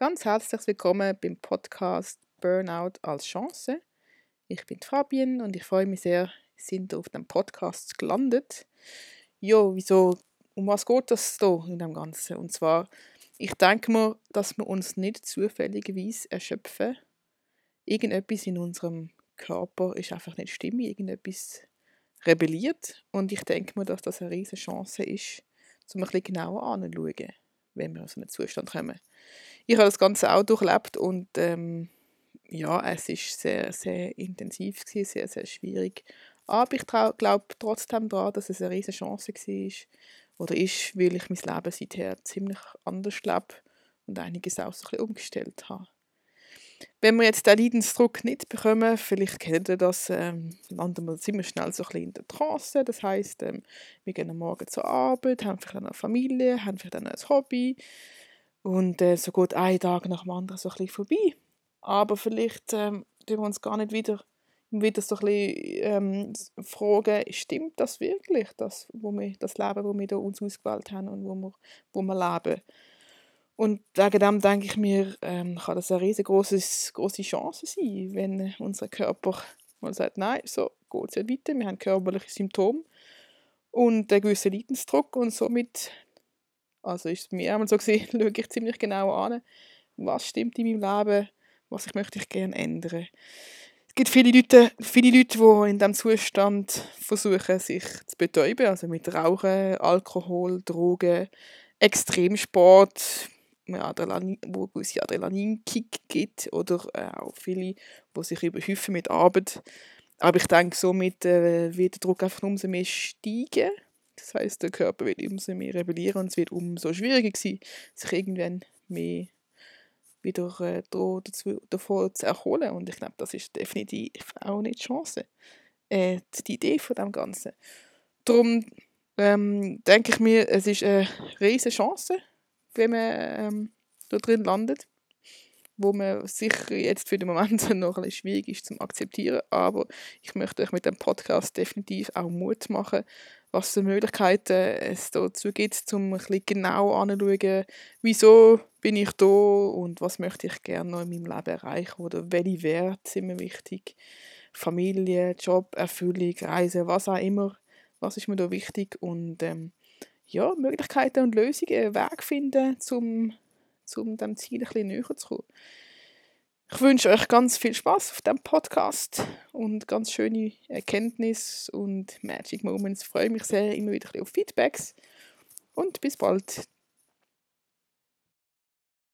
ganz herzlich willkommen beim Podcast Burnout als Chance. Ich bin Fabian und ich freue mich sehr, sind auf dem Podcast gelandet. Ja, wieso, um was geht das hier in dem Ganzen? Und zwar, ich denke mir, dass wir uns nicht zufälligerweise erschöpfen. Irgendetwas in unserem Körper ist einfach nicht stimmig, irgendetwas rebelliert. Und ich denke mir, dass das eine riesige Chance ist, um ein bisschen genauer anzuschauen, wenn wir in so einen Zustand kommen. Ich habe das Ganze auch durchlebt und ähm, ja, es ist sehr, sehr intensiv gewesen, sehr, sehr schwierig. Aber ich glaube trotzdem daran, dass es eine riesige Chance war oder ist, weil ich mein Leben seither ziemlich anders lebe und einiges auch so ein bisschen umgestellt habe. Wenn wir jetzt den Leidensdruck nicht bekommen, vielleicht kennt ihr das, ähm, landen wir ziemlich schnell so ein in der Trance. Das heisst, ähm, wir gehen am Morgen zur Arbeit, haben vielleicht eine Familie, haben vielleicht ein Hobby und äh, so geht ein Tag nach dem anderen so ein bisschen vorbei. Aber vielleicht ähm, wir uns gar nicht wieder, wieder so ein bisschen ähm, fragen, stimmt das wirklich, das, wo wir, das Leben, das wir da uns ausgewählt haben und wo wir, wo wir leben. Und wegen dem denke ich mir, ähm, kann das eine riesengroße große Chance sein, wenn unser Körper mal sagt, nein, so geht es nicht weiter, wir haben körperliche Symptome und einen gewissen Leidensdruck und somit, also ist es mir einmal so gesehen, schaue ich ziemlich genau an, was stimmt in meinem Leben, was ich möchte ich gerne ändern. Es gibt viele Leute, viele Leute, die in diesem Zustand versuchen, sich zu betäuben, also mit Rauchen, Alkohol, Drogen, Extremsport, Adrenalin, wo gewisse Adrenalinkick gibt oder äh, auch viele, die sich überhäufen mit Arbeit. Aber ich denke, somit äh, wird der Druck einfach umso mehr steigen. Das heißt, der Körper wird umso mehr rebellieren und es wird umso schwieriger sein, sich irgendwann mehr wieder äh, dazu, davon zu erholen. Und ich glaube, das ist definitiv auch nicht die Chance, äh, die Idee von dem Ganzen. Darum ähm, denke ich mir, es ist eine riesige Chance, wenn man ähm, da drin landet, wo man sicher jetzt für den Moment noch ein schwierig ist zu akzeptieren, aber ich möchte euch mit dem Podcast definitiv auch Mut machen, was für Möglichkeiten es dazu gibt, um ein bisschen genau anzuschauen, wieso bin ich da und was möchte ich gerne noch in meinem Leben erreichen oder welche Werte sind mir wichtig. Familie, Job, Erfüllung, Reisen, was auch immer, was ist mir da wichtig? Und ähm, ja, Möglichkeiten und Lösungen, Weg finden, um zum dem Ziel ein bisschen näher zu kommen. Ich wünsche euch ganz viel Spaß auf dem Podcast und ganz schöne Erkenntnisse und Magic Moments. Ich freue mich sehr immer wieder auf Feedbacks und bis bald.